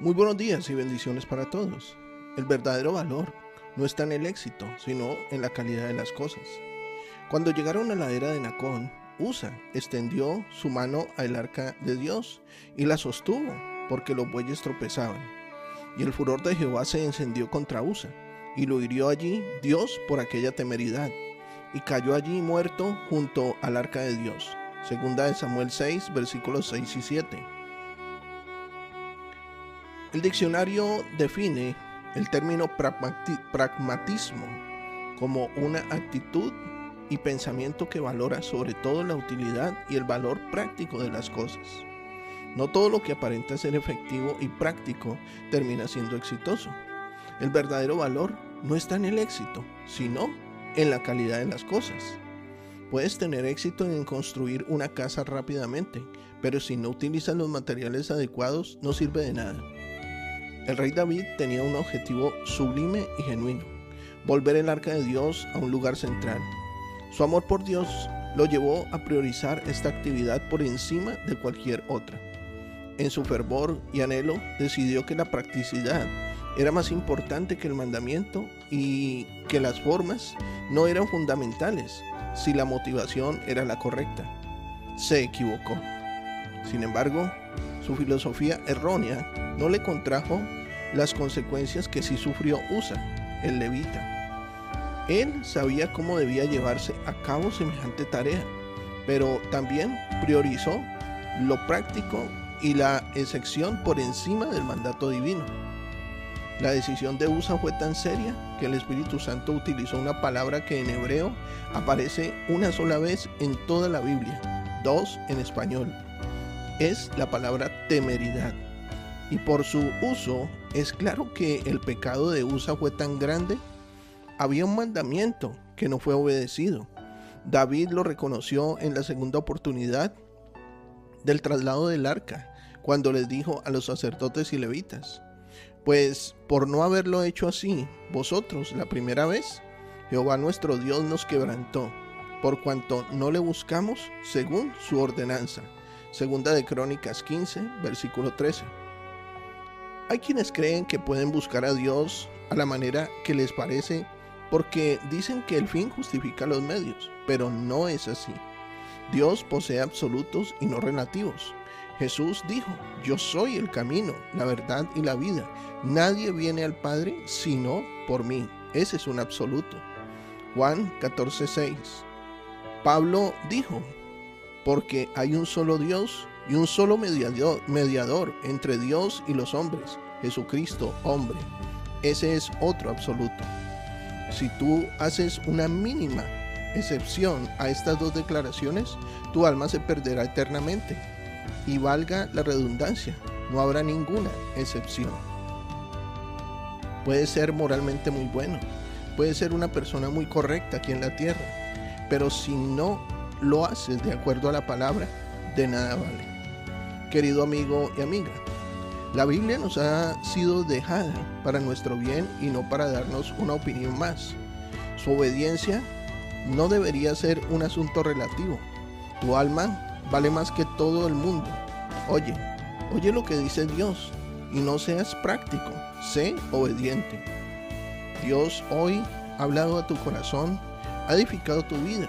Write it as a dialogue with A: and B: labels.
A: Muy buenos días y bendiciones para todos. El verdadero valor no está en el éxito, sino en la calidad de las cosas. Cuando llegaron a la era de Nacón, Usa extendió su mano al arca de Dios y la sostuvo, porque los bueyes tropezaban. Y el furor de Jehová se encendió contra Usa, y lo hirió allí Dios por aquella temeridad, y cayó allí muerto junto al arca de Dios. Segunda de Samuel 6, versículos 6 y 7. El diccionario define el término pragmati- pragmatismo como una actitud y pensamiento que valora sobre todo la utilidad y el valor práctico de las cosas. No todo lo que aparenta ser efectivo y práctico termina siendo exitoso. El verdadero valor no está en el éxito, sino en la calidad de las cosas. Puedes tener éxito en construir una casa rápidamente, pero si no utilizas los materiales adecuados no sirve de nada. El rey David tenía un objetivo sublime y genuino, volver el arca de Dios a un lugar central. Su amor por Dios lo llevó a priorizar esta actividad por encima de cualquier otra. En su fervor y anhelo decidió que la practicidad era más importante que el mandamiento y que las formas no eran fundamentales si la motivación era la correcta. Se equivocó. Sin embargo, su filosofía errónea no le contrajo las consecuencias que sí sufrió Usa, el levita. Él sabía cómo debía llevarse a cabo semejante tarea, pero también priorizó lo práctico y la excepción por encima del mandato divino. La decisión de Usa fue tan seria que el Espíritu Santo utilizó una palabra que en hebreo aparece una sola vez en toda la Biblia, dos en español. Es la palabra temeridad. Y por su uso es claro que el pecado de Usa fue tan grande. Había un mandamiento que no fue obedecido. David lo reconoció en la segunda oportunidad del traslado del arca, cuando les dijo a los sacerdotes y levitas, pues por no haberlo hecho así, vosotros la primera vez, Jehová nuestro Dios nos quebrantó, por cuanto no le buscamos según su ordenanza. Segunda de Crónicas 15, versículo 13. Hay quienes creen que pueden buscar a Dios a la manera que les parece porque dicen que el fin justifica los medios, pero no es así. Dios posee absolutos y no relativos. Jesús dijo, yo soy el camino, la verdad y la vida. Nadie viene al Padre sino por mí. Ese es un absoluto. Juan 14:6. Pablo dijo, porque hay un solo Dios y un solo mediador, entre Dios y los hombres, Jesucristo, hombre. Ese es otro absoluto. Si tú haces una mínima excepción a estas dos declaraciones, tu alma se perderá eternamente. Y valga la redundancia, no habrá ninguna excepción. Puedes ser moralmente muy bueno, puedes ser una persona muy correcta aquí en la tierra, pero si no lo haces de acuerdo a la palabra, de nada vale. Querido amigo y amiga, la Biblia nos ha sido dejada para nuestro bien y no para darnos una opinión más. Su obediencia no debería ser un asunto relativo. Tu alma vale más que todo el mundo. Oye, oye lo que dice Dios y no seas práctico, sé obediente. Dios hoy ha hablado a tu corazón, ha edificado tu vida.